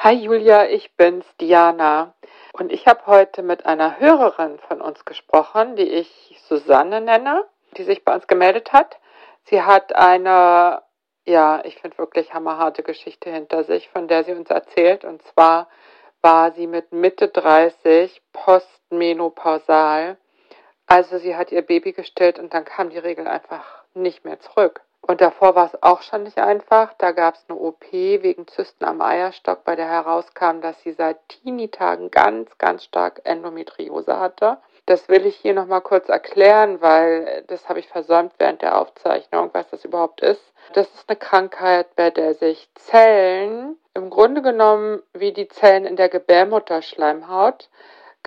Hi Julia, ich bin's, Diana. Und ich habe heute mit einer Hörerin von uns gesprochen, die ich Susanne nenne, die sich bei uns gemeldet hat. Sie hat eine, ja, ich finde wirklich hammerharte Geschichte hinter sich, von der sie uns erzählt. Und zwar war sie mit Mitte 30 postmenopausal. Also sie hat ihr Baby gestillt und dann kam die Regel einfach nicht mehr zurück. Und davor war es auch schon nicht einfach. Da gab es eine OP wegen Zysten am Eierstock, bei der herauskam, dass sie seit Teenie-Tagen ganz, ganz stark Endometriose hatte. Das will ich hier nochmal kurz erklären, weil das habe ich versäumt während der Aufzeichnung, was das überhaupt ist. Das ist eine Krankheit, bei der sich Zellen im Grunde genommen wie die Zellen in der Gebärmutterschleimhaut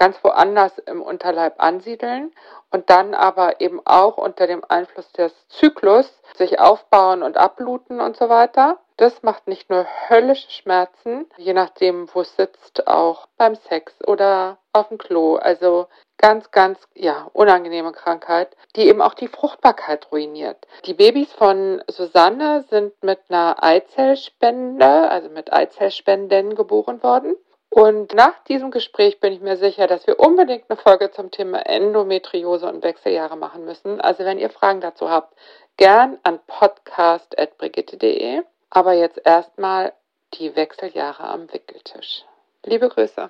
ganz woanders im Unterleib ansiedeln und dann aber eben auch unter dem Einfluss des Zyklus sich aufbauen und abbluten und so weiter. Das macht nicht nur höllische Schmerzen, je nachdem, wo es sitzt, auch beim Sex oder auf dem Klo. Also ganz, ganz, ja, unangenehme Krankheit, die eben auch die Fruchtbarkeit ruiniert. Die Babys von Susanne sind mit einer Eizellspende, also mit Eizellspenden geboren worden. Und nach diesem Gespräch bin ich mir sicher, dass wir unbedingt eine Folge zum Thema Endometriose und Wechseljahre machen müssen. Also wenn ihr Fragen dazu habt, gern an podcast.brigitte.de. Aber jetzt erstmal die Wechseljahre am Wickeltisch. Liebe Grüße.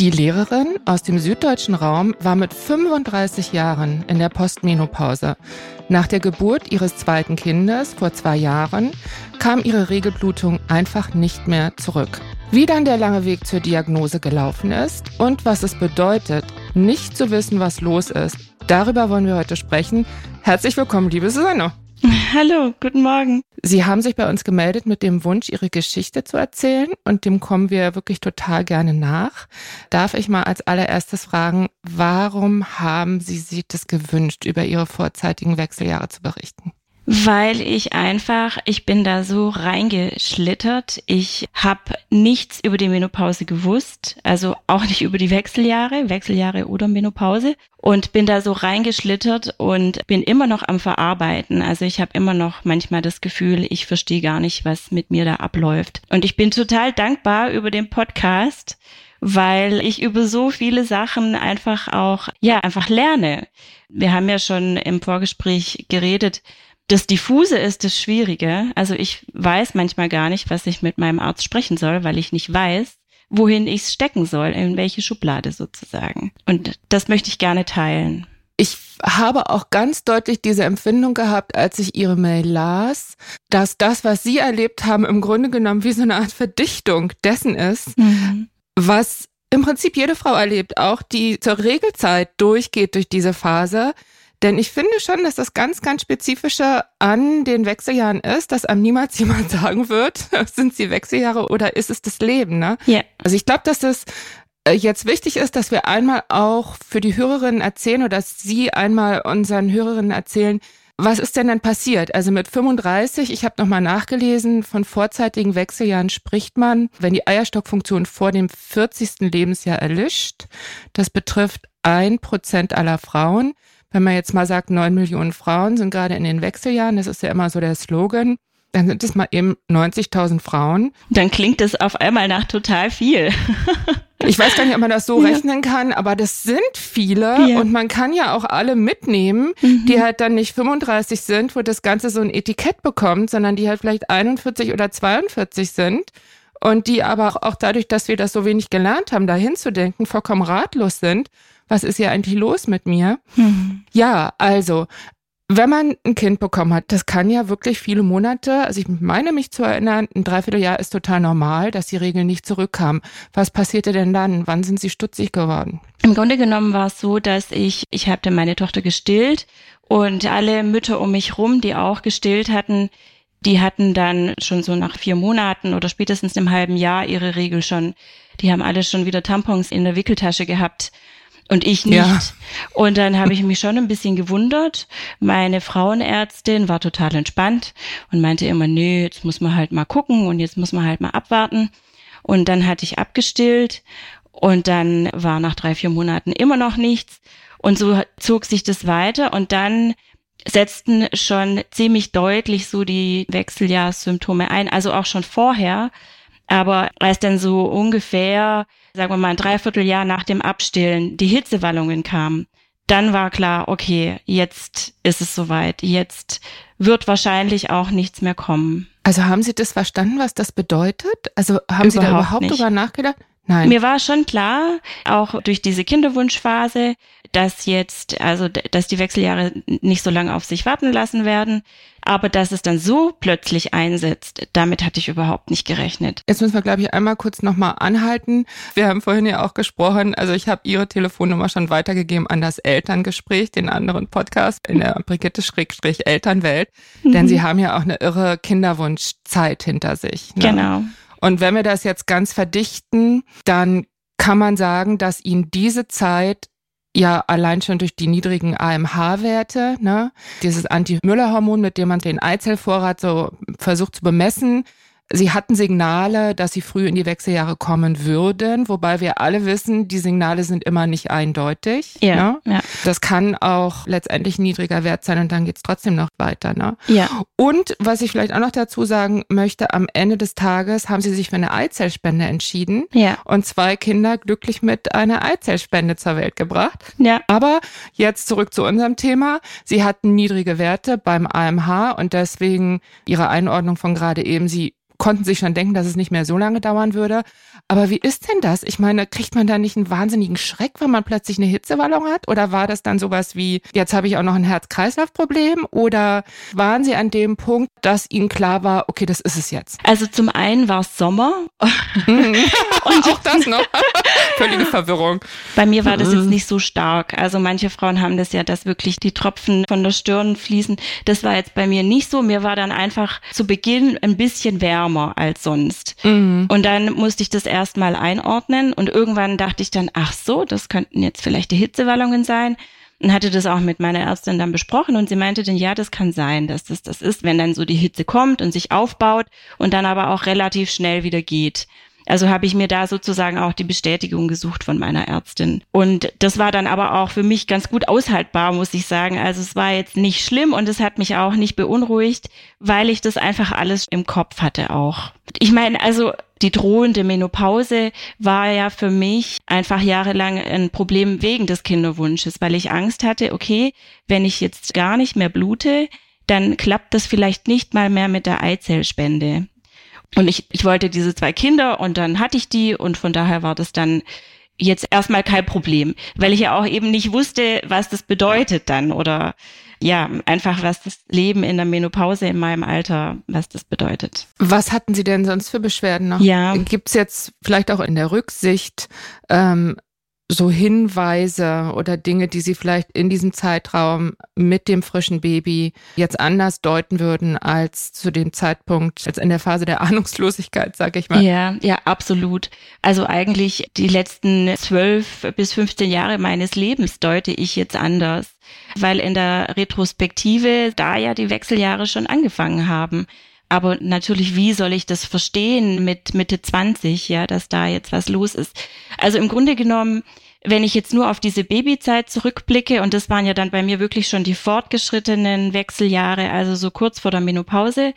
Die Lehrerin aus dem süddeutschen Raum war mit 35 Jahren in der Postmenopause. Nach der Geburt ihres zweiten Kindes vor zwei Jahren kam ihre Regelblutung einfach nicht mehr zurück. Wie dann der lange Weg zur Diagnose gelaufen ist und was es bedeutet, nicht zu wissen, was los ist, darüber wollen wir heute sprechen. Herzlich willkommen, liebe Susanne. Hallo, guten Morgen. Sie haben sich bei uns gemeldet mit dem Wunsch, Ihre Geschichte zu erzählen und dem kommen wir wirklich total gerne nach. Darf ich mal als allererstes fragen, warum haben Sie sich das gewünscht, über Ihre vorzeitigen Wechseljahre zu berichten? Weil ich einfach, ich bin da so reingeschlittert. Ich habe nichts über die Menopause gewusst, also auch nicht über die Wechseljahre, Wechseljahre oder Menopause und bin da so reingeschlittert und bin immer noch am Verarbeiten. Also ich habe immer noch manchmal das Gefühl, ich verstehe gar nicht, was mit mir da abläuft. Und ich bin total dankbar über den Podcast, weil ich über so viele Sachen einfach auch, ja, einfach lerne. Wir haben ja schon im Vorgespräch geredet, das Diffuse ist das Schwierige. Also ich weiß manchmal gar nicht, was ich mit meinem Arzt sprechen soll, weil ich nicht weiß, wohin ich es stecken soll, in welche Schublade sozusagen. Und das möchte ich gerne teilen. Ich habe auch ganz deutlich diese Empfindung gehabt, als ich Ihre Mail las, dass das, was Sie erlebt haben, im Grunde genommen wie so eine Art Verdichtung dessen ist, mhm. was im Prinzip jede Frau erlebt, auch die zur Regelzeit durchgeht durch diese Phase, denn ich finde schon, dass das ganz, ganz spezifische an den Wechseljahren ist, dass einem niemals jemand sagen wird, sind sie Wechseljahre oder ist es das Leben, ne? Ja. Also ich glaube, dass es äh, jetzt wichtig ist, dass wir einmal auch für die Hörerinnen erzählen oder dass Sie einmal unseren Hörerinnen erzählen, was ist denn dann passiert? Also mit 35, ich habe nochmal nachgelesen, von vorzeitigen Wechseljahren spricht man, wenn die Eierstockfunktion vor dem 40. Lebensjahr erlischt. Das betrifft ein Prozent aller Frauen. Wenn man jetzt mal sagt, neun Millionen Frauen sind gerade in den Wechseljahren, das ist ja immer so der Slogan, dann sind es mal eben 90.000 Frauen. Dann klingt es auf einmal nach total viel. ich weiß gar nicht, ob man das so ja. rechnen kann, aber das sind viele ja. und man kann ja auch alle mitnehmen, mhm. die halt dann nicht 35 sind, wo das Ganze so ein Etikett bekommt, sondern die halt vielleicht 41 oder 42 sind und die aber auch dadurch, dass wir das so wenig gelernt haben, dahin zu denken, vollkommen ratlos sind was ist ja eigentlich los mit mir? Mhm. Ja, also, wenn man ein Kind bekommen hat, das kann ja wirklich viele Monate, also ich meine mich zu erinnern, ein Dreivierteljahr ist total normal, dass die Regeln nicht zurückkamen. Was passierte denn dann? Wann sind sie stutzig geworden? Im Grunde genommen war es so, dass ich, ich habe dann meine Tochter gestillt und alle Mütter um mich rum, die auch gestillt hatten, die hatten dann schon so nach vier Monaten oder spätestens einem halben Jahr ihre Regel schon. Die haben alle schon wieder Tampons in der Wickeltasche gehabt und ich nicht. Ja. Und dann habe ich mich schon ein bisschen gewundert. Meine Frauenärztin war total entspannt und meinte immer, nö, jetzt muss man halt mal gucken und jetzt muss man halt mal abwarten. Und dann hatte ich abgestillt und dann war nach drei, vier Monaten immer noch nichts. Und so zog sich das weiter und dann setzten schon ziemlich deutlich so die Wechseljahrssymptome ein, also auch schon vorher. Aber als dann so ungefähr, sagen wir mal ein Dreivierteljahr nach dem Abstillen die Hitzewallungen kamen, dann war klar, okay, jetzt ist es soweit. Jetzt wird wahrscheinlich auch nichts mehr kommen. Also haben Sie das verstanden, was das bedeutet? Also haben überhaupt Sie da überhaupt nicht. drüber nachgedacht? Nein. Mir war schon klar, auch durch diese Kinderwunschphase, dass jetzt, also, dass die Wechseljahre nicht so lange auf sich warten lassen werden. Aber dass es dann so plötzlich einsetzt, damit hatte ich überhaupt nicht gerechnet. Jetzt müssen wir, glaube ich, einmal kurz nochmal anhalten. Wir haben vorhin ja auch gesprochen, also ich habe Ihre Telefonnummer schon weitergegeben an das Elterngespräch, den anderen Podcast in der Brigitte-Elternwelt. Mhm. Denn Sie haben ja auch eine irre Kinderwunschzeit hinter sich. Ne? Genau. Und wenn wir das jetzt ganz verdichten, dann kann man sagen, dass Ihnen diese Zeit ja allein schon durch die niedrigen AMH-Werte, ne, dieses Anti-Müller-Hormon, mit dem man den Eizellvorrat so versucht zu bemessen, Sie hatten Signale, dass sie früh in die Wechseljahre kommen würden, wobei wir alle wissen, die Signale sind immer nicht eindeutig. Ja, ne? ja. Das kann auch letztendlich niedriger Wert sein und dann geht's trotzdem noch weiter. Ne? Ja. Und was ich vielleicht auch noch dazu sagen möchte, am Ende des Tages haben sie sich für eine Eizellspende entschieden ja. und zwei Kinder glücklich mit einer Eizellspende zur Welt gebracht. Ja. Aber jetzt zurück zu unserem Thema. Sie hatten niedrige Werte beim AMH und deswegen ihre Einordnung von gerade eben, sie konnten sich schon denken, dass es nicht mehr so lange dauern würde. Aber wie ist denn das? Ich meine, kriegt man da nicht einen wahnsinnigen Schreck, wenn man plötzlich eine Hitzewallung hat? Oder war das dann sowas wie, jetzt habe ich auch noch ein Herz-Kreislauf-Problem? Oder waren Sie an dem Punkt, dass Ihnen klar war, okay, das ist es jetzt? Also zum einen war es Sommer. Mhm. Und auch das noch. Völlige Verwirrung. Bei mir war das jetzt mhm. nicht so stark. Also manche Frauen haben das ja, dass wirklich die Tropfen von der Stirn fließen. Das war jetzt bei mir nicht so. Mir war dann einfach zu Beginn ein bisschen wärmer als sonst. Mhm. Und dann musste ich das erstmal einordnen und irgendwann dachte ich dann, ach so, das könnten jetzt vielleicht die Hitzewallungen sein und hatte das auch mit meiner Ärztin dann besprochen und sie meinte dann, ja, das kann sein, dass das das ist, wenn dann so die Hitze kommt und sich aufbaut und dann aber auch relativ schnell wieder geht. Also habe ich mir da sozusagen auch die Bestätigung gesucht von meiner Ärztin. Und das war dann aber auch für mich ganz gut aushaltbar, muss ich sagen. Also es war jetzt nicht schlimm und es hat mich auch nicht beunruhigt, weil ich das einfach alles im Kopf hatte auch. Ich meine, also die drohende Menopause war ja für mich einfach jahrelang ein Problem wegen des Kinderwunsches, weil ich Angst hatte, okay, wenn ich jetzt gar nicht mehr blute, dann klappt das vielleicht nicht mal mehr mit der Eizellspende. Und ich, ich wollte diese zwei Kinder und dann hatte ich die und von daher war das dann jetzt erstmal kein Problem, weil ich ja auch eben nicht wusste, was das bedeutet dann oder ja, einfach was das Leben in der Menopause in meinem Alter, was das bedeutet. Was hatten Sie denn sonst für Beschwerden noch? Ja. Gibt es jetzt vielleicht auch in der Rücksicht ähm, so Hinweise oder Dinge, die Sie vielleicht in diesem Zeitraum mit dem frischen Baby jetzt anders deuten würden als zu dem Zeitpunkt, als in der Phase der Ahnungslosigkeit, sag ich mal? Ja, ja, absolut. Also eigentlich die letzten zwölf bis 15 Jahre meines Lebens deute ich jetzt anders, weil in der Retrospektive da ja die Wechseljahre schon angefangen haben. Aber natürlich, wie soll ich das verstehen mit Mitte 20, ja, dass da jetzt was los ist? Also im Grunde genommen, wenn ich jetzt nur auf diese Babyzeit zurückblicke, und das waren ja dann bei mir wirklich schon die fortgeschrittenen Wechseljahre, also so kurz vor der Menopause,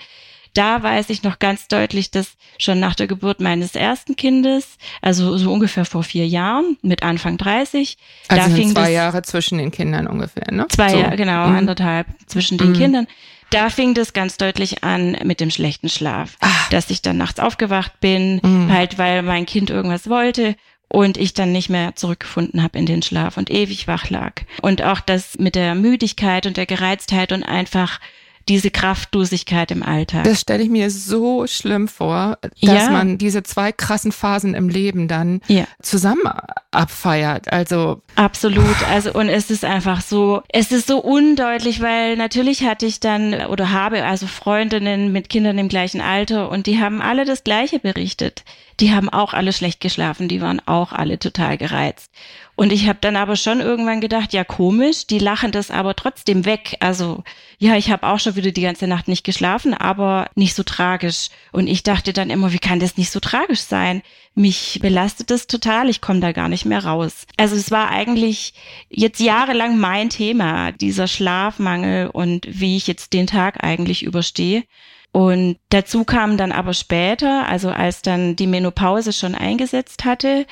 da weiß ich noch ganz deutlich, dass schon nach der Geburt meines ersten Kindes, also so ungefähr vor vier Jahren, mit Anfang 30, also da fing zwei das, Jahre zwischen den Kindern ungefähr, ne? Zwei so. Jahre, genau, mhm. anderthalb zwischen den mhm. Kindern. Da fing das ganz deutlich an mit dem schlechten Schlaf, Ach. dass ich dann nachts aufgewacht bin, mhm. halt weil mein Kind irgendwas wollte und ich dann nicht mehr zurückgefunden habe in den Schlaf und ewig wach lag. Und auch das mit der Müdigkeit und der Gereiztheit und einfach diese Kraftlosigkeit im Alltag. Das stelle ich mir so schlimm vor, dass ja. man diese zwei krassen Phasen im Leben dann ja. zusammen abfeiert. Also absolut. Also und es ist einfach so, es ist so undeutlich, weil natürlich hatte ich dann oder habe also Freundinnen mit Kindern im gleichen Alter und die haben alle das Gleiche berichtet. Die haben auch alle schlecht geschlafen, die waren auch alle total gereizt. Und ich habe dann aber schon irgendwann gedacht, ja komisch, die lachen das aber trotzdem weg. Also ja, ich habe auch schon wieder die ganze Nacht nicht geschlafen, aber nicht so tragisch. Und ich dachte dann immer, wie kann das nicht so tragisch sein? Mich belastet das total, ich komme da gar nicht mehr raus. Also es war eigentlich jetzt jahrelang mein Thema, dieser Schlafmangel und wie ich jetzt den Tag eigentlich überstehe. Und dazu kam dann aber später, also als dann die Menopause schon eingesetzt hatte,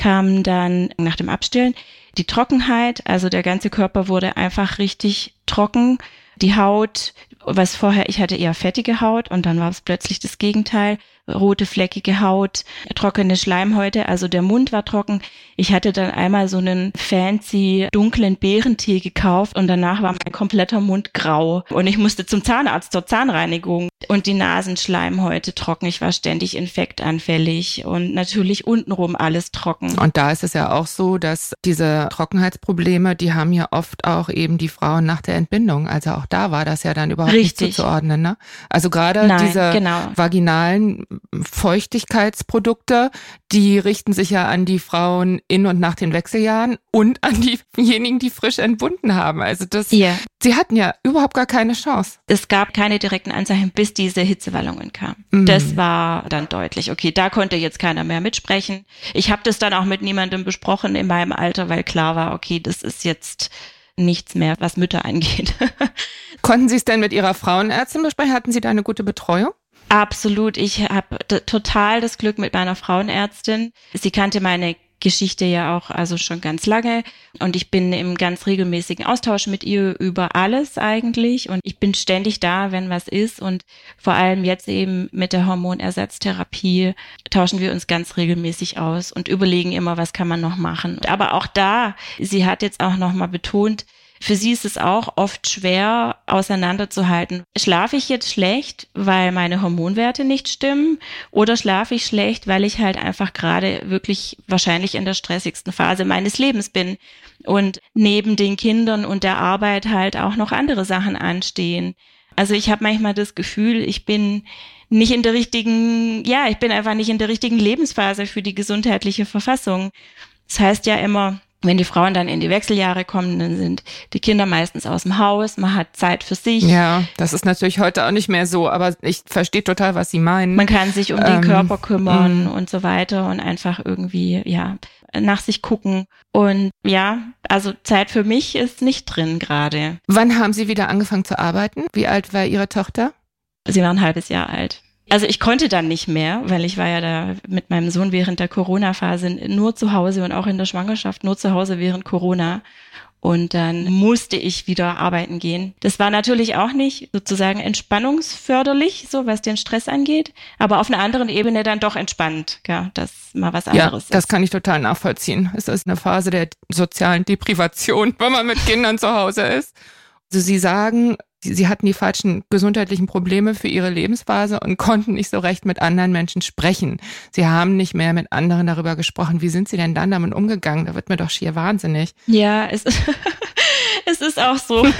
kam dann nach dem Abstillen die Trockenheit, also der ganze Körper wurde einfach richtig trocken. Die Haut, was vorher, ich hatte eher fettige Haut und dann war es plötzlich das Gegenteil rote fleckige Haut, trockene Schleimhäute, also der Mund war trocken. Ich hatte dann einmal so einen fancy dunklen Beerentee gekauft und danach war mein kompletter Mund grau und ich musste zum Zahnarzt zur Zahnreinigung und die Nasenschleimhäute trocken. Ich war ständig infektanfällig und natürlich untenrum alles trocken. Und da ist es ja auch so, dass diese Trockenheitsprobleme, die haben ja oft auch eben die Frauen nach der Entbindung. Also auch da war das ja dann überhaupt Richtig. nicht zuzuordnen. Ne? Also gerade Nein, diese genau. vaginalen Feuchtigkeitsprodukte, die richten sich ja an die Frauen in und nach den Wechseljahren und an diejenigen, die frisch entbunden haben. Also das, yeah. sie hatten ja überhaupt gar keine Chance. Es gab keine direkten Anzeichen, bis diese Hitzewallungen kamen. Mhm. Das war dann deutlich. Okay, da konnte jetzt keiner mehr mitsprechen. Ich habe das dann auch mit niemandem besprochen in meinem Alter, weil klar war, okay, das ist jetzt nichts mehr, was Mütter angeht. Konnten Sie es denn mit Ihrer Frauenärztin besprechen? Hatten Sie da eine gute Betreuung? Absolut. Ich habe total das Glück mit meiner Frauenärztin. Sie kannte meine Geschichte ja auch also schon ganz lange und ich bin im ganz regelmäßigen Austausch mit ihr über alles eigentlich und ich bin ständig da, wenn was ist und vor allem jetzt eben mit der Hormonersatztherapie tauschen wir uns ganz regelmäßig aus und überlegen immer, was kann man noch machen. Aber auch da, sie hat jetzt auch noch mal betont, für sie ist es auch oft schwer auseinanderzuhalten. Schlafe ich jetzt schlecht, weil meine Hormonwerte nicht stimmen oder schlafe ich schlecht, weil ich halt einfach gerade wirklich wahrscheinlich in der stressigsten Phase meines Lebens bin und neben den Kindern und der Arbeit halt auch noch andere Sachen anstehen. Also ich habe manchmal das Gefühl, ich bin nicht in der richtigen, ja, ich bin einfach nicht in der richtigen Lebensphase für die gesundheitliche Verfassung. Das heißt ja immer, wenn die Frauen dann in die Wechseljahre kommen, dann sind die Kinder meistens aus dem Haus, man hat Zeit für sich. Ja, das ist natürlich heute auch nicht mehr so, aber ich verstehe total, was Sie meinen. Man kann sich um den ähm, Körper kümmern mh. und so weiter und einfach irgendwie, ja, nach sich gucken. Und ja, also Zeit für mich ist nicht drin gerade. Wann haben Sie wieder angefangen zu arbeiten? Wie alt war Ihre Tochter? Sie war ein halbes Jahr alt. Also ich konnte dann nicht mehr, weil ich war ja da mit meinem Sohn während der Corona-Phase nur zu Hause und auch in der Schwangerschaft nur zu Hause während Corona. Und dann musste ich wieder arbeiten gehen. Das war natürlich auch nicht sozusagen entspannungsförderlich, so was den Stress angeht, aber auf einer anderen Ebene dann doch entspannt, ja, das mal was anderes ja, das kann ich total nachvollziehen. Es ist eine Phase der sozialen Deprivation, wenn man mit Kindern zu Hause ist. Also Sie sagen, Sie hatten die falschen gesundheitlichen Probleme für ihre Lebensphase und konnten nicht so recht mit anderen Menschen sprechen. Sie haben nicht mehr mit anderen darüber gesprochen. Wie sind Sie denn dann damit umgegangen? Da wird mir doch schier wahnsinnig. Ja, es, es ist auch so.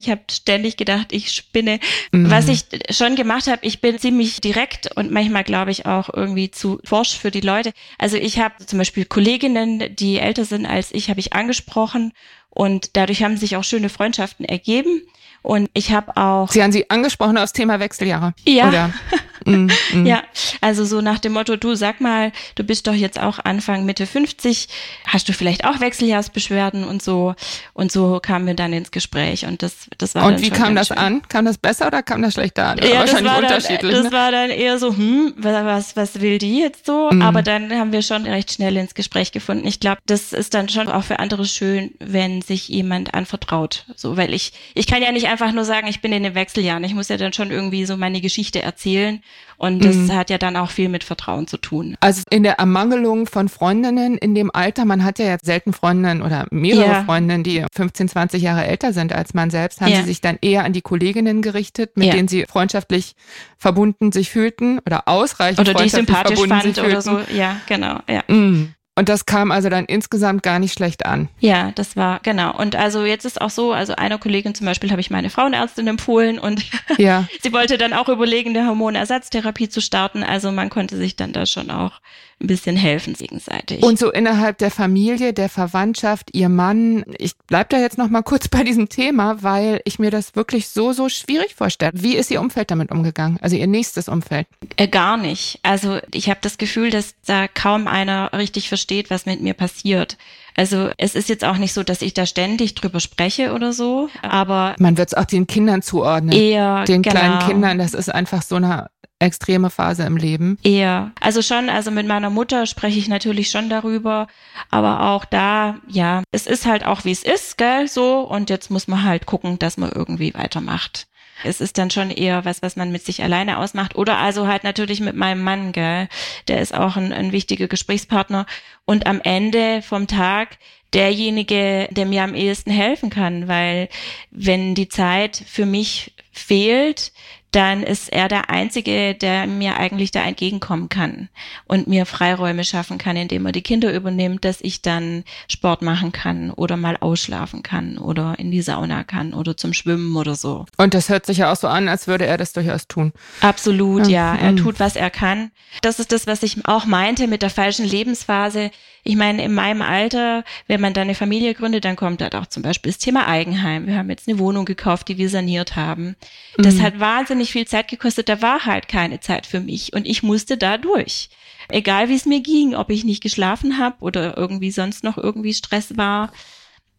Ich habe ständig gedacht, ich spinne. Mhm. Was ich schon gemacht habe, ich bin ziemlich direkt und manchmal glaube ich auch irgendwie zu forsch für die Leute. Also ich habe zum Beispiel Kolleginnen, die älter sind als ich, habe ich angesprochen und dadurch haben sich auch schöne Freundschaften ergeben. Und ich habe auch. Sie haben Sie angesprochen aufs Thema Wechseljahre. Ja. Oder? Mm, mm. Ja, also so nach dem Motto, du sag mal, du bist doch jetzt auch Anfang Mitte 50, hast du vielleicht auch Wechseljahrsbeschwerden und so. Und so kamen wir dann ins Gespräch und das, das war Und wie kam das schön. an? Kam das besser oder kam das schlechter an? Ja, das war, dann, das ne? war dann eher so, hm, was, was will die jetzt so? Mm. Aber dann haben wir schon recht schnell ins Gespräch gefunden. Ich glaube, das ist dann schon auch für andere schön, wenn sich jemand anvertraut. So, weil ich, ich kann ja nicht einfach nur sagen, ich bin in den Wechseljahren. Ich muss ja dann schon irgendwie so meine Geschichte erzählen. Und das mhm. hat ja dann auch viel mit Vertrauen zu tun. Also in der Ermangelung von Freundinnen in dem Alter, man hat ja jetzt selten Freundinnen oder mehrere ja. Freundinnen, die 15, 20 Jahre älter sind als man selbst, haben ja. sie sich dann eher an die Kolleginnen gerichtet, mit ja. denen sie freundschaftlich verbunden sich fühlten oder ausreichend oder freundschaftlich die sympathisch fand oder so. Ja, genau. Ja. Mhm. Und das kam also dann insgesamt gar nicht schlecht an. Ja, das war, genau. Und also jetzt ist auch so, also einer Kollegin zum Beispiel habe ich meine Frauenärztin empfohlen und ja. sie wollte dann auch überlegen, eine Hormonersatztherapie zu starten. Also man konnte sich dann da schon auch ein bisschen helfen gegenseitig. Und so innerhalb der Familie, der Verwandtschaft, ihr Mann, ich bleib da jetzt noch mal kurz bei diesem Thema, weil ich mir das wirklich so, so schwierig vorstelle. Wie ist Ihr Umfeld damit umgegangen? Also Ihr nächstes Umfeld? Äh, gar nicht. Also ich habe das Gefühl, dass da kaum einer richtig versteht, was mit mir passiert. Also es ist jetzt auch nicht so, dass ich da ständig drüber spreche oder so, aber man wird es auch den Kindern zuordnen. Eher den genau. kleinen Kindern. Das ist einfach so eine extreme Phase im Leben. Eher. Also schon, also mit meiner Mutter spreche ich natürlich schon darüber, aber auch da, ja, es ist halt auch wie es ist, gell, so und jetzt muss man halt gucken, dass man irgendwie weitermacht. Es ist dann schon eher was, was man mit sich alleine ausmacht oder also halt natürlich mit meinem Mann, gell. Der ist auch ein, ein wichtiger Gesprächspartner und am Ende vom Tag derjenige, der mir am ehesten helfen kann, weil wenn die Zeit für mich fehlt, dann ist er der Einzige, der mir eigentlich da entgegenkommen kann und mir Freiräume schaffen kann, indem er die Kinder übernimmt, dass ich dann Sport machen kann oder mal ausschlafen kann oder in die Sauna kann oder zum Schwimmen oder so. Und das hört sich ja auch so an, als würde er das durchaus tun. Absolut, ja. ja. Er tut, was er kann. Das ist das, was ich auch meinte mit der falschen Lebensphase. Ich meine, in meinem Alter, wenn man dann eine Familie gründet, dann kommt halt auch zum Beispiel das Thema Eigenheim. Wir haben jetzt eine Wohnung gekauft, die wir saniert haben. Das mhm. hat wahnsinnig viel Zeit gekostet. Da war halt keine Zeit für mich und ich musste da durch. Egal wie es mir ging, ob ich nicht geschlafen habe oder irgendwie sonst noch irgendwie Stress war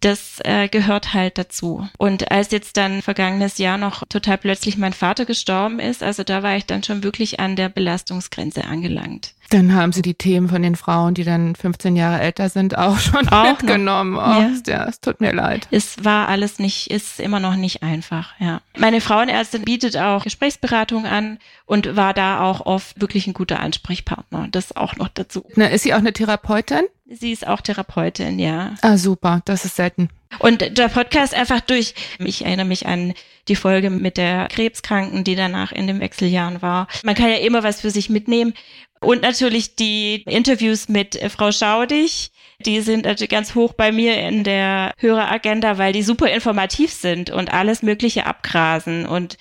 das äh, gehört halt dazu. Und als jetzt dann vergangenes Jahr noch total plötzlich mein Vater gestorben ist, also da war ich dann schon wirklich an der Belastungsgrenze angelangt. Dann haben Sie die Themen von den Frauen, die dann 15 Jahre älter sind, auch schon auch mitgenommen. Oh, ja. ja, es tut mir leid. Es war alles nicht, ist immer noch nicht einfach, ja. Meine Frauenärztin bietet auch Gesprächsberatung an und war da auch oft wirklich ein guter Ansprechpartner. Das auch noch dazu. Na, ist sie auch eine Therapeutin? Sie ist auch Therapeutin, ja. Ah, super. Das ist selten. Und der Podcast einfach durch. Ich erinnere mich an die Folge mit der Krebskranken, die danach in den Wechseljahren war. Man kann ja immer was für sich mitnehmen. Und natürlich die Interviews mit äh, Frau Schaudig, die sind natürlich ganz hoch bei mir in der Höreragenda, weil die super informativ sind und alles Mögliche abgrasen und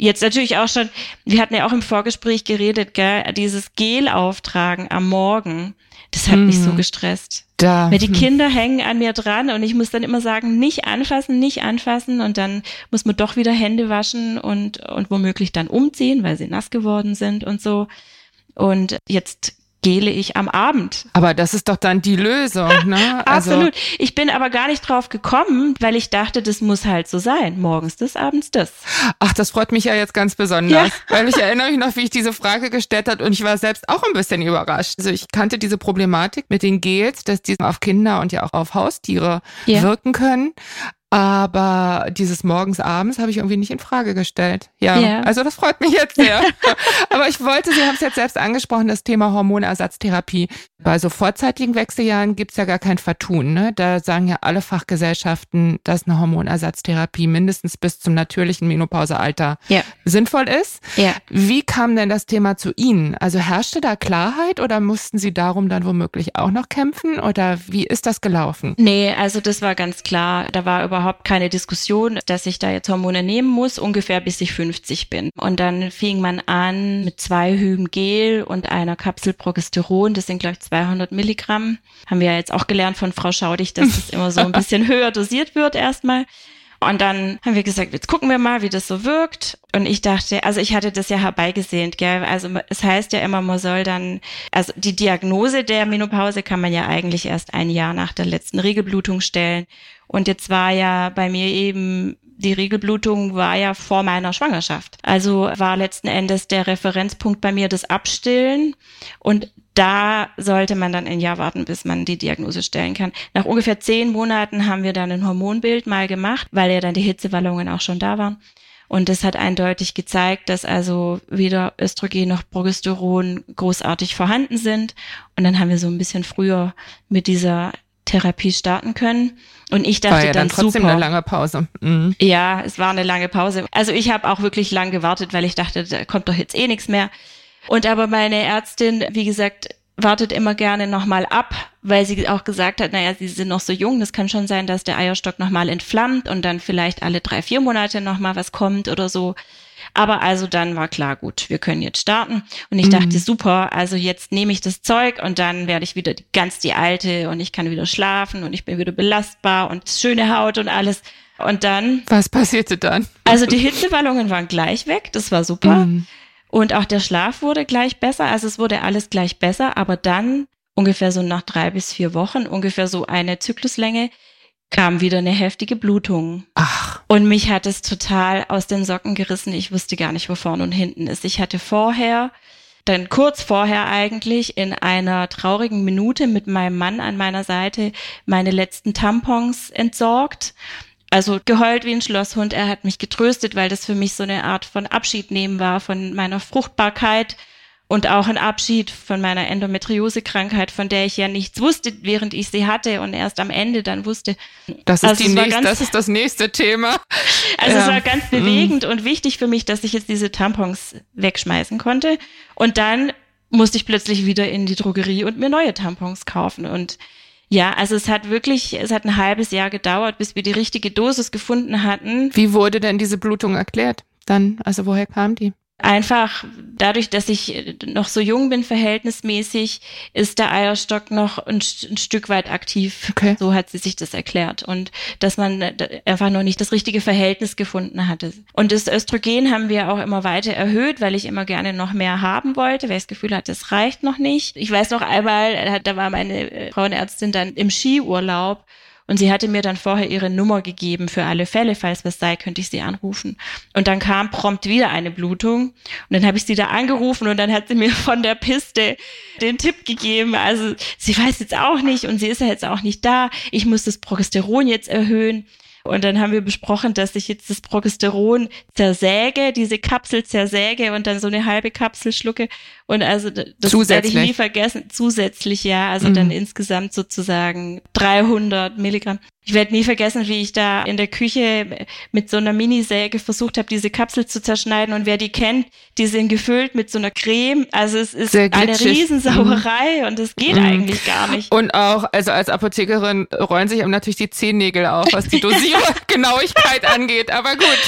Jetzt natürlich auch schon, wir hatten ja auch im Vorgespräch geredet, gell, dieses Gel auftragen am Morgen, das hat hm. mich so mhm. gestresst. Da. Weil die hm. Kinder hängen an mir dran und ich muss dann immer sagen, nicht anfassen, nicht anfassen und dann muss man doch wieder Hände waschen und, und womöglich dann umziehen, weil sie nass geworden sind und so. Und jetzt gele ich am Abend. Aber das ist doch dann die Lösung, ne? Also Absolut. Ich bin aber gar nicht drauf gekommen, weil ich dachte, das muss halt so sein. Morgens das, abends das. Ach, das freut mich ja jetzt ganz besonders, ja. weil ich erinnere mich noch, wie ich diese Frage gestellt hat und ich war selbst auch ein bisschen überrascht. Also ich kannte diese Problematik mit den Gels, dass die auf Kinder und ja auch auf Haustiere ja. wirken können. Aber dieses morgens abends habe ich irgendwie nicht in Frage gestellt. Ja, yeah. also das freut mich jetzt sehr. Aber ich wollte, Sie haben es jetzt selbst angesprochen, das Thema Hormonersatztherapie. Bei so vorzeitigen Wechseljahren gibt's ja gar kein Vertun. Ne? Da sagen ja alle Fachgesellschaften, dass eine Hormonersatztherapie mindestens bis zum natürlichen Menopausealter yeah. sinnvoll ist. Yeah. Wie kam denn das Thema zu Ihnen? Also herrschte da Klarheit oder mussten Sie darum dann womöglich auch noch kämpfen? Oder wie ist das gelaufen? Nee, also das war ganz klar. Da war überhaupt keine Diskussion, dass ich da jetzt Hormone nehmen muss, ungefähr bis ich 50 bin. Und dann fing man an mit zwei Hüben Gel und einer Kapsel Progesteron. Das sind, glaube ich, 200 Milligramm. Haben wir ja jetzt auch gelernt von Frau Schaudig, dass das immer so ein bisschen höher dosiert wird erstmal. Und dann haben wir gesagt, jetzt gucken wir mal, wie das so wirkt. Und ich dachte, also ich hatte das ja herbeigesehnt, gell? Also es heißt ja immer, man soll dann, also die Diagnose der Menopause kann man ja eigentlich erst ein Jahr nach der letzten Regelblutung stellen. Und jetzt war ja bei mir eben die Regelblutung war ja vor meiner Schwangerschaft. Also war letzten Endes der Referenzpunkt bei mir das Abstillen. Und da sollte man dann ein Jahr warten, bis man die Diagnose stellen kann. Nach ungefähr zehn Monaten haben wir dann ein Hormonbild mal gemacht, weil ja dann die Hitzewallungen auch schon da waren. Und das hat eindeutig gezeigt, dass also weder Östrogen noch Progesteron großartig vorhanden sind. Und dann haben wir so ein bisschen früher mit dieser Therapie starten können. Und ich dachte war ja dann, dann trotzdem super. eine lange Pause. Mhm. Ja, es war eine lange Pause. Also ich habe auch wirklich lang gewartet, weil ich dachte, da kommt doch jetzt eh nichts mehr. Und aber meine Ärztin, wie gesagt, wartet immer gerne nochmal ab, weil sie auch gesagt hat, naja, sie sind noch so jung, das kann schon sein, dass der Eierstock nochmal entflammt und dann vielleicht alle drei, vier Monate nochmal was kommt oder so. Aber also dann war klar, gut, wir können jetzt starten. Und ich mhm. dachte, super, also jetzt nehme ich das Zeug und dann werde ich wieder ganz die alte und ich kann wieder schlafen und ich bin wieder belastbar und schöne Haut und alles. Und dann. Was passierte dann? Also die Hitzewallungen waren gleich weg, das war super. Mhm. Und auch der Schlaf wurde gleich besser. Also es wurde alles gleich besser, aber dann ungefähr so nach drei bis vier Wochen, ungefähr so eine Zykluslänge, kam wieder eine heftige Blutung. Ach. Und mich hat es total aus den Socken gerissen. Ich wusste gar nicht, wo vorne und hinten ist. Ich hatte vorher, dann kurz vorher eigentlich, in einer traurigen Minute mit meinem Mann an meiner Seite meine letzten Tampons entsorgt. Also geheult wie ein Schlosshund. Er hat mich getröstet, weil das für mich so eine Art von Abschied nehmen war von meiner Fruchtbarkeit und auch ein Abschied von meiner Endometriose-Krankheit, von der ich ja nichts wusste, während ich sie hatte und erst am Ende dann wusste. Das ist, also die nächste, das, ist das nächste Thema. Also ja. es war ganz bewegend mhm. und wichtig für mich, dass ich jetzt diese Tampons wegschmeißen konnte. Und dann musste ich plötzlich wieder in die Drogerie und mir neue Tampons kaufen. Und ja, also es hat wirklich, es hat ein halbes Jahr gedauert, bis wir die richtige Dosis gefunden hatten. Wie wurde denn diese Blutung erklärt? Dann, also woher kam die? Einfach dadurch, dass ich noch so jung bin, verhältnismäßig, ist der Eierstock noch ein, ein Stück weit aktiv. Okay. So hat sie sich das erklärt. Und dass man einfach noch nicht das richtige Verhältnis gefunden hatte. Und das Östrogen haben wir auch immer weiter erhöht, weil ich immer gerne noch mehr haben wollte, weil ich das Gefühl hatte, es reicht noch nicht. Ich weiß noch einmal, da war meine Frauenärztin dann im Skiurlaub und sie hatte mir dann vorher ihre Nummer gegeben für alle Fälle, falls was sei, könnte ich sie anrufen. Und dann kam prompt wieder eine Blutung. Und dann habe ich sie da angerufen und dann hat sie mir von der Piste den Tipp gegeben. Also sie weiß jetzt auch nicht und sie ist ja jetzt auch nicht da. Ich muss das Progesteron jetzt erhöhen. Und dann haben wir besprochen, dass ich jetzt das Progesteron zersäge, diese Kapsel zersäge und dann so eine halbe Kapsel schlucke. Und also das werde ich nie vergessen. Zusätzlich, ja. Also mhm. dann insgesamt sozusagen 300 Milligramm. Ich werde nie vergessen, wie ich da in der Küche mit so einer Minisäge versucht habe, diese Kapsel zu zerschneiden. Und wer die kennt, die sind gefüllt mit so einer Creme. Also es ist eine Riesensauerei mhm. und es geht mhm. eigentlich gar nicht. Und auch, also als Apothekerin rollen sich einem natürlich die Zehennägel auf, was die Dosiergenauigkeit angeht. Aber gut.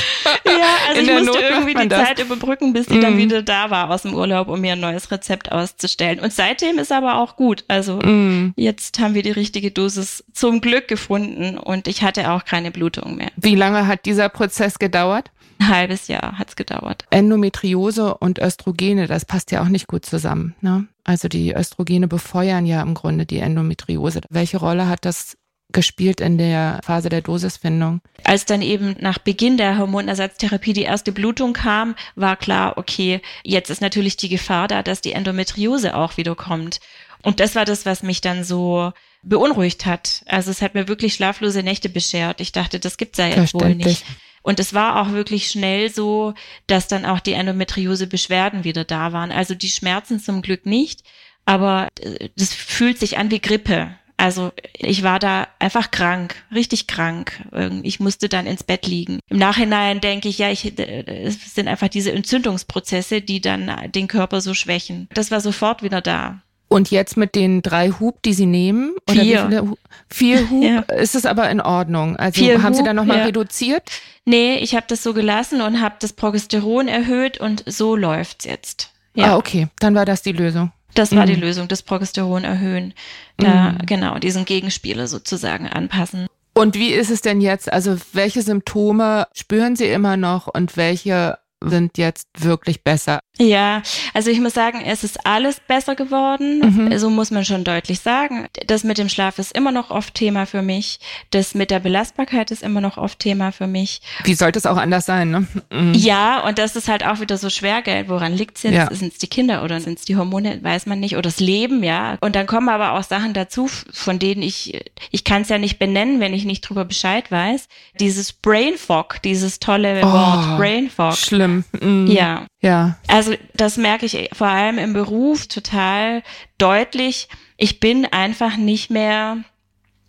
Ja, also in ich musste Not irgendwie die das. Zeit überbrücken, bis die mhm. dann wieder da war aus dem Urlaub, um mir ein neues Rezept auszustellen. Und seitdem ist aber auch gut. Also mhm. jetzt haben wir die richtige Dosis zum Glück gefunden und ich hatte auch keine Blutung mehr. Wie lange hat dieser Prozess gedauert? Ein halbes Jahr hat es gedauert. Endometriose und Östrogene, das passt ja auch nicht gut zusammen. Ne? Also die Östrogene befeuern ja im Grunde die Endometriose. Welche Rolle hat das gespielt in der Phase der Dosisfindung? Als dann eben nach Beginn der Hormonersatztherapie die erste Blutung kam, war klar, okay, jetzt ist natürlich die Gefahr da, dass die Endometriose auch wieder kommt. Und das war das, was mich dann so beunruhigt hat. Also es hat mir wirklich schlaflose Nächte beschert. Ich dachte, das gibt's ja jetzt wohl nicht. Und es war auch wirklich schnell so, dass dann auch die Endometriose-Beschwerden wieder da waren. Also die Schmerzen zum Glück nicht, aber äh, das fühlt sich an wie Grippe. Also ich war da einfach krank, richtig krank. Ich musste dann ins Bett liegen. Im Nachhinein denke ich, ja, ich, es sind einfach diese Entzündungsprozesse, die dann den Körper so schwächen. Das war sofort wieder da. Und jetzt mit den drei Hub, die Sie nehmen, vier, oder vier Hub, ja. ist es aber in Ordnung. Also vier haben Sie dann nochmal ja. reduziert? Nee, ich habe das so gelassen und habe das Progesteron erhöht und so läuft's jetzt. Ja. Ah, okay. Dann war das die Lösung. Das war mhm. die Lösung, das Progesteron erhöhen. Da, mhm. genau, diesen Gegenspieler sozusagen anpassen. Und wie ist es denn jetzt? Also welche Symptome spüren Sie immer noch und welche sind jetzt wirklich besser. Ja, also ich muss sagen, es ist alles besser geworden. Mhm. So muss man schon deutlich sagen. Das mit dem Schlaf ist immer noch oft Thema für mich. Das mit der Belastbarkeit ist immer noch oft Thema für mich. Wie sollte es auch anders sein, ne? Mhm. Ja, und das ist halt auch wieder so Schwergeld. Woran liegt es jetzt? Ja. Sind es die Kinder oder sind es die Hormone? Weiß man nicht. Oder das Leben, ja. Und dann kommen aber auch Sachen dazu, von denen ich, ich kann es ja nicht benennen, wenn ich nicht drüber Bescheid weiß. Dieses Brain Fog, dieses tolle oh, Wort Brain Fog. Schlimm schlimm. Mhm. Ja. Ja. Also das merke ich vor allem im Beruf total deutlich. Ich bin einfach nicht mehr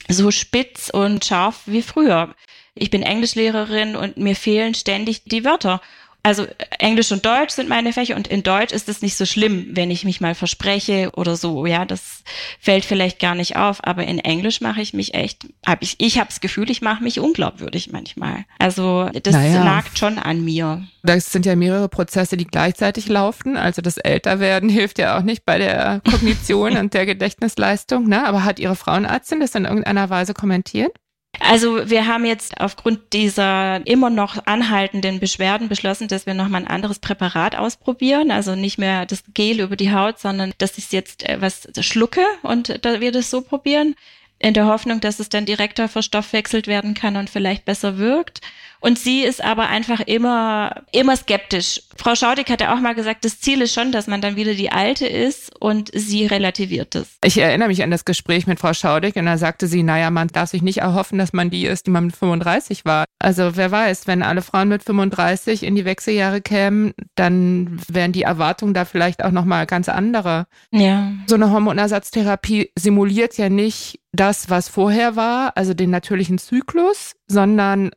so spitz und scharf wie früher. Ich bin Englischlehrerin und mir fehlen ständig die Wörter. Also Englisch und Deutsch sind meine Fächer und in Deutsch ist es nicht so schlimm, wenn ich mich mal verspreche oder so. Ja, das fällt vielleicht gar nicht auf, aber in Englisch mache ich mich echt, hab ich, ich habe das Gefühl, ich mache mich unglaubwürdig manchmal. Also das naja. nagt schon an mir. Das sind ja mehrere Prozesse, die gleichzeitig laufen. Also das Älterwerden hilft ja auch nicht bei der Kognition und der Gedächtnisleistung. Ne? Aber hat Ihre Frauenärztin das in irgendeiner Weise kommentiert? Also wir haben jetzt aufgrund dieser immer noch anhaltenden Beschwerden beschlossen, dass wir nochmal ein anderes Präparat ausprobieren. Also nicht mehr das Gel über die Haut, sondern dass ich jetzt äh, was schlucke und da wir das so probieren. In der Hoffnung, dass es dann direkter verstoffwechselt werden kann und vielleicht besser wirkt. Und sie ist aber einfach immer, immer skeptisch. Frau Schaudig hatte auch mal gesagt, das Ziel ist schon, dass man dann wieder die Alte ist und sie relativiert es. Ich erinnere mich an das Gespräch mit Frau Schaudig und da sagte sie, naja, man darf sich nicht erhoffen, dass man die ist, die man mit 35 war. Also wer weiß, wenn alle Frauen mit 35 in die Wechseljahre kämen, dann wären die Erwartungen da vielleicht auch nochmal ganz andere. Ja. So eine Hormonersatztherapie simuliert ja nicht das, was vorher war, also den natürlichen Zyklus, sondern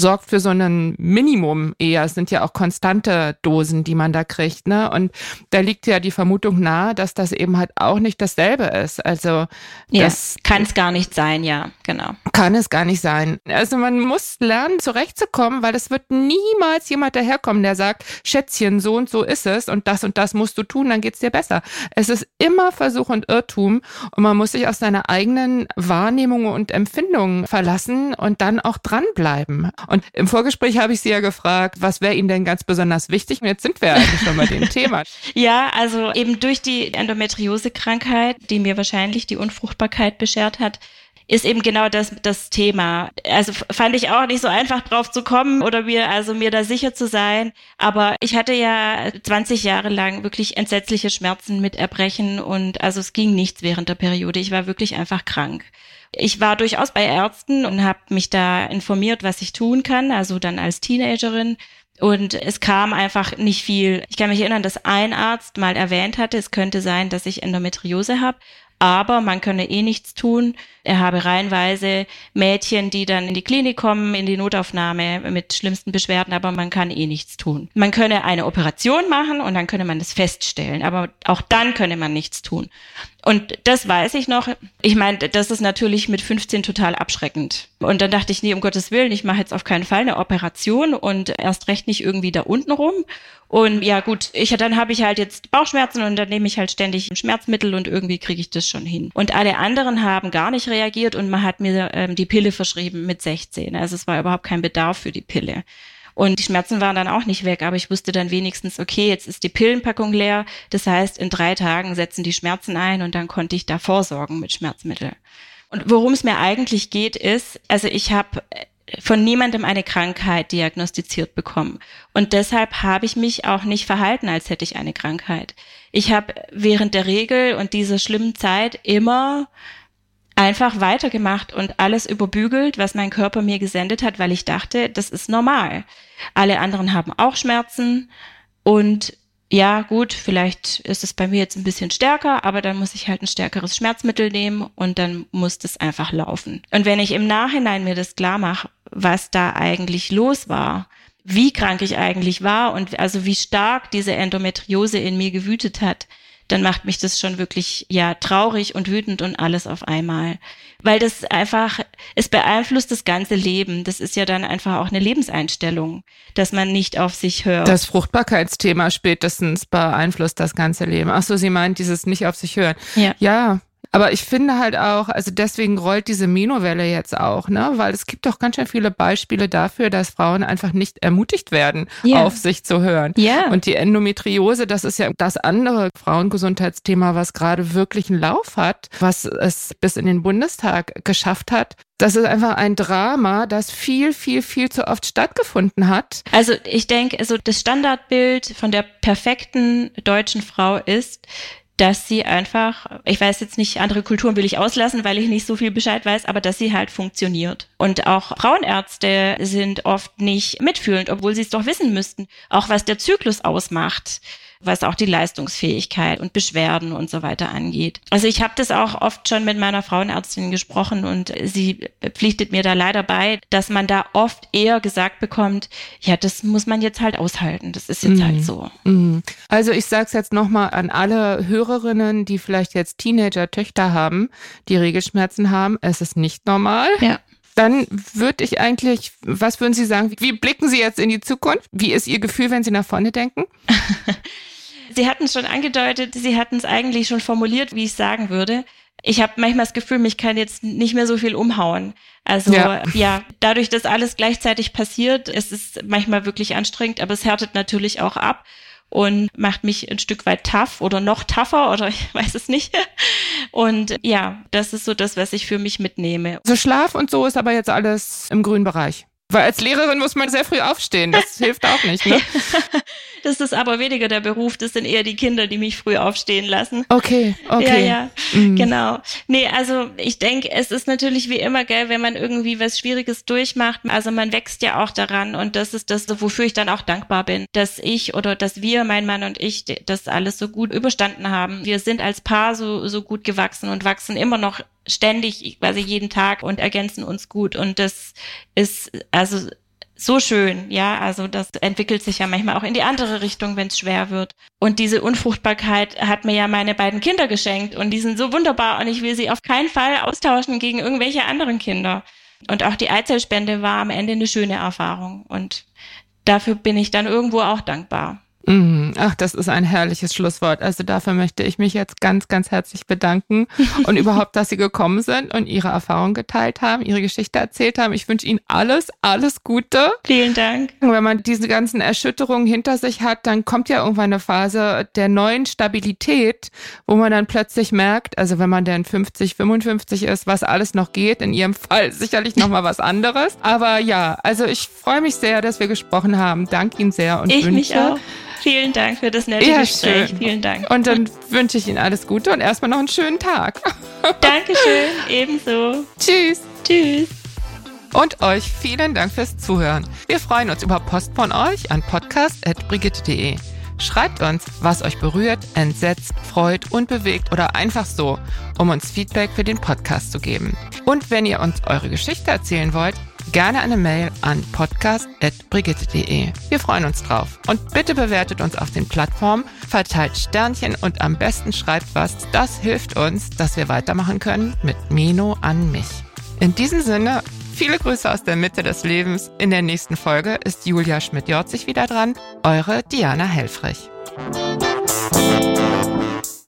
sorgt für so ein Minimum eher. Es sind ja auch konstante Dosen, die man da kriegt, ne? Und da liegt ja die Vermutung nahe, dass das eben halt auch nicht dasselbe ist. Also ja, das kann es gar nicht sein, ja, genau. Kann es gar nicht sein. Also man muss lernen, zurechtzukommen, weil es wird niemals jemand daherkommen, der sagt, Schätzchen, so und so ist es und das und das musst du tun, dann geht's dir besser. Es ist immer Versuch und Irrtum und man muss sich auf seine eigenen Wahrnehmungen und Empfindungen verlassen und dann auch dranbleiben. Und im Vorgespräch habe ich Sie ja gefragt, was wäre Ihnen denn ganz besonders wichtig? Und jetzt sind wir eigentlich schon bei dem Thema. Ja, also eben durch die Endometriose-Krankheit, die mir wahrscheinlich die Unfruchtbarkeit beschert hat, ist eben genau das, das Thema. Also fand ich auch nicht so einfach drauf zu kommen oder mir, also mir da sicher zu sein. Aber ich hatte ja 20 Jahre lang wirklich entsetzliche Schmerzen mit Erbrechen und also es ging nichts während der Periode. Ich war wirklich einfach krank. Ich war durchaus bei Ärzten und habe mich da informiert, was ich tun kann, also dann als Teenagerin. Und es kam einfach nicht viel. Ich kann mich erinnern, dass ein Arzt mal erwähnt hatte, es könnte sein, dass ich Endometriose habe aber man könne eh nichts tun. Er habe reihenweise Mädchen, die dann in die Klinik kommen, in die Notaufnahme mit schlimmsten Beschwerden, aber man kann eh nichts tun. Man könne eine Operation machen und dann könne man das feststellen, aber auch dann könne man nichts tun. Und das weiß ich noch. Ich meine, das ist natürlich mit 15 total abschreckend. Und dann dachte ich, nee, um Gottes Willen, ich mache jetzt auf keinen Fall eine Operation und erst recht nicht irgendwie da unten rum. Und ja gut, ich dann habe ich halt jetzt Bauchschmerzen und dann nehme ich halt ständig Schmerzmittel und irgendwie kriege ich das schon hin. Und alle anderen haben gar nicht reagiert und man hat mir ähm, die Pille verschrieben mit 16. Also es war überhaupt kein Bedarf für die Pille. Und die Schmerzen waren dann auch nicht weg, aber ich wusste dann wenigstens, okay, jetzt ist die Pillenpackung leer. Das heißt, in drei Tagen setzen die Schmerzen ein und dann konnte ich da vorsorgen mit Schmerzmittel. Und worum es mir eigentlich geht, ist, also ich habe von niemandem eine Krankheit diagnostiziert bekommen. Und deshalb habe ich mich auch nicht verhalten, als hätte ich eine Krankheit. Ich habe während der Regel und dieser schlimmen Zeit immer einfach weitergemacht und alles überbügelt, was mein Körper mir gesendet hat, weil ich dachte, das ist normal. Alle anderen haben auch Schmerzen und ja, gut, vielleicht ist es bei mir jetzt ein bisschen stärker, aber dann muss ich halt ein stärkeres Schmerzmittel nehmen und dann muss das einfach laufen. Und wenn ich im Nachhinein mir das klar mache, was da eigentlich los war, wie krank ich eigentlich war und also wie stark diese Endometriose in mir gewütet hat, dann macht mich das schon wirklich ja traurig und wütend und alles auf einmal. Weil das einfach, es beeinflusst das ganze Leben. Das ist ja dann einfach auch eine Lebenseinstellung, dass man nicht auf sich hört. Das Fruchtbarkeitsthema spätestens beeinflusst das ganze Leben. Ach so, Sie meint dieses nicht auf sich hören. Ja. Ja, aber ich finde halt auch, also deswegen rollt diese Menowelle jetzt auch, ne? Weil es gibt doch ganz schön viele Beispiele dafür, dass Frauen einfach nicht ermutigt werden, ja. auf sich zu hören. Ja. Und die Endometriose, das ist ja das andere Frauengesundheitsthema, was gerade wirklich einen Lauf hat, was es bis in den Bundestag geschafft hat. Das ist einfach ein Drama, das viel, viel, viel zu oft stattgefunden hat. Also ich denke, also das Standardbild von der perfekten deutschen Frau ist, dass sie einfach, ich weiß jetzt nicht, andere Kulturen will ich auslassen, weil ich nicht so viel Bescheid weiß, aber dass sie halt funktioniert. Und auch Frauenärzte sind oft nicht mitfühlend, obwohl sie es doch wissen müssten, auch was der Zyklus ausmacht. Was auch die Leistungsfähigkeit und Beschwerden und so weiter angeht. Also ich habe das auch oft schon mit meiner Frauenärztin gesprochen und sie pflichtet mir da leider bei, dass man da oft eher gesagt bekommt, ja, das muss man jetzt halt aushalten. Das ist jetzt halt mhm. halt so. Mhm. Also ich sage es jetzt nochmal an alle Hörerinnen, die vielleicht jetzt Teenager-Töchter haben, die Regelschmerzen haben. Es ist nicht normal. Ja dann würde ich eigentlich, was würden Sie sagen, wie blicken Sie jetzt in die Zukunft? Wie ist Ihr Gefühl, wenn Sie nach vorne denken? Sie hatten es schon angedeutet, Sie hatten es eigentlich schon formuliert, wie ich sagen würde. Ich habe manchmal das Gefühl, mich kann jetzt nicht mehr so viel umhauen. Also ja. ja, dadurch, dass alles gleichzeitig passiert, es ist manchmal wirklich anstrengend, aber es härtet natürlich auch ab und macht mich ein Stück weit tough oder noch tougher oder ich weiß es nicht. Und ja, das ist so das, was ich für mich mitnehme. So Schlaf und so ist aber jetzt alles im grünen Bereich. Weil als Lehrerin muss man sehr früh aufstehen. Das hilft auch nicht, ne? Das ist aber weniger der Beruf, das sind eher die Kinder, die mich früh aufstehen lassen. Okay, okay. Ja, ja, mhm. genau. Nee, also ich denke, es ist natürlich wie immer, gell, wenn man irgendwie was Schwieriges durchmacht, also man wächst ja auch daran und das ist das, wofür ich dann auch dankbar bin, dass ich oder dass wir, mein Mann und ich, das alles so gut überstanden haben. Wir sind als Paar so, so gut gewachsen und wachsen immer noch ständig, quasi jeden Tag und ergänzen uns gut und das ist also so schön, ja. Also das entwickelt sich ja manchmal auch in die andere Richtung, wenn es schwer wird. Und diese Unfruchtbarkeit hat mir ja meine beiden Kinder geschenkt und die sind so wunderbar und ich will sie auf keinen Fall austauschen gegen irgendwelche anderen Kinder. Und auch die Eizellspende war am Ende eine schöne Erfahrung und dafür bin ich dann irgendwo auch dankbar. Mhm. Ach, das ist ein herrliches Schlusswort. Also dafür möchte ich mich jetzt ganz, ganz herzlich bedanken und überhaupt, dass Sie gekommen sind und Ihre Erfahrungen geteilt haben, Ihre Geschichte erzählt haben. Ich wünsche Ihnen alles, alles Gute. Vielen Dank. Wenn man diese ganzen Erschütterungen hinter sich hat, dann kommt ja irgendwann eine Phase der neuen Stabilität, wo man dann plötzlich merkt, also wenn man dann 50, 55 ist, was alles noch geht. In Ihrem Fall sicherlich nochmal was anderes. Aber ja, also ich freue mich sehr, dass wir gesprochen haben. Danke Ihnen sehr und ich wünsche mich auch. Vielen Dank für das nette ja, Gespräch. Schön. Vielen Dank. Und dann wünsche ich Ihnen alles Gute und erstmal noch einen schönen Tag. Dankeschön, ebenso. Tschüss. Tschüss. Und euch vielen Dank fürs Zuhören. Wir freuen uns über Post von euch an podcast.brigitte.de. Schreibt uns, was euch berührt, entsetzt, freut und bewegt oder einfach so, um uns Feedback für den Podcast zu geben. Und wenn ihr uns eure Geschichte erzählen wollt, gerne eine Mail an podcast.brigitte.de. Wir freuen uns drauf. Und bitte bewertet uns auf den Plattformen, verteilt Sternchen und am besten schreibt was. Das hilft uns, dass wir weitermachen können mit Meno an mich. In diesem Sinne, viele Grüße aus der Mitte des Lebens. In der nächsten Folge ist Julia Schmidt-Jorzig wieder dran. Eure Diana Helfrich.